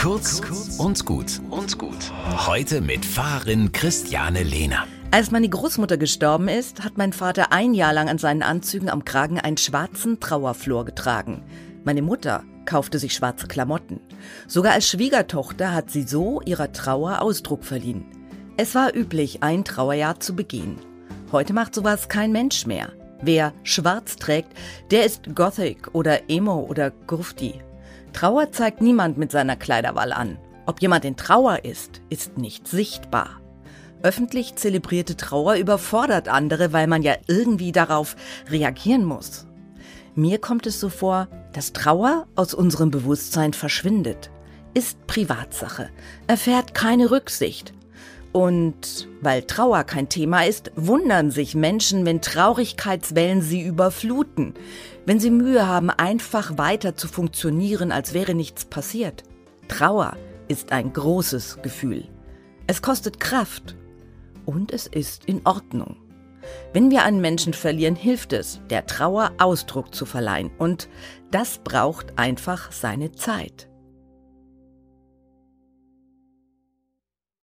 Kurz und gut und gut. Heute mit Fahrerin Christiane Lehner. Als meine Großmutter gestorben ist, hat mein Vater ein Jahr lang an seinen Anzügen am Kragen einen schwarzen Trauerflor getragen. Meine Mutter kaufte sich schwarze Klamotten. Sogar als Schwiegertochter hat sie so ihrer Trauer Ausdruck verliehen. Es war üblich, ein Trauerjahr zu begehen. Heute macht sowas kein Mensch mehr. Wer schwarz trägt, der ist Gothic oder Emo oder Grufti. Trauer zeigt niemand mit seiner Kleiderwahl an. Ob jemand in Trauer ist, ist nicht sichtbar. Öffentlich zelebrierte Trauer überfordert andere, weil man ja irgendwie darauf reagieren muss. Mir kommt es so vor, dass Trauer aus unserem Bewusstsein verschwindet, ist Privatsache, erfährt keine Rücksicht. Und weil Trauer kein Thema ist, wundern sich Menschen, wenn Traurigkeitswellen sie überfluten, wenn sie Mühe haben, einfach weiter zu funktionieren, als wäre nichts passiert. Trauer ist ein großes Gefühl. Es kostet Kraft und es ist in Ordnung. Wenn wir einen Menschen verlieren, hilft es, der Trauer Ausdruck zu verleihen und das braucht einfach seine Zeit.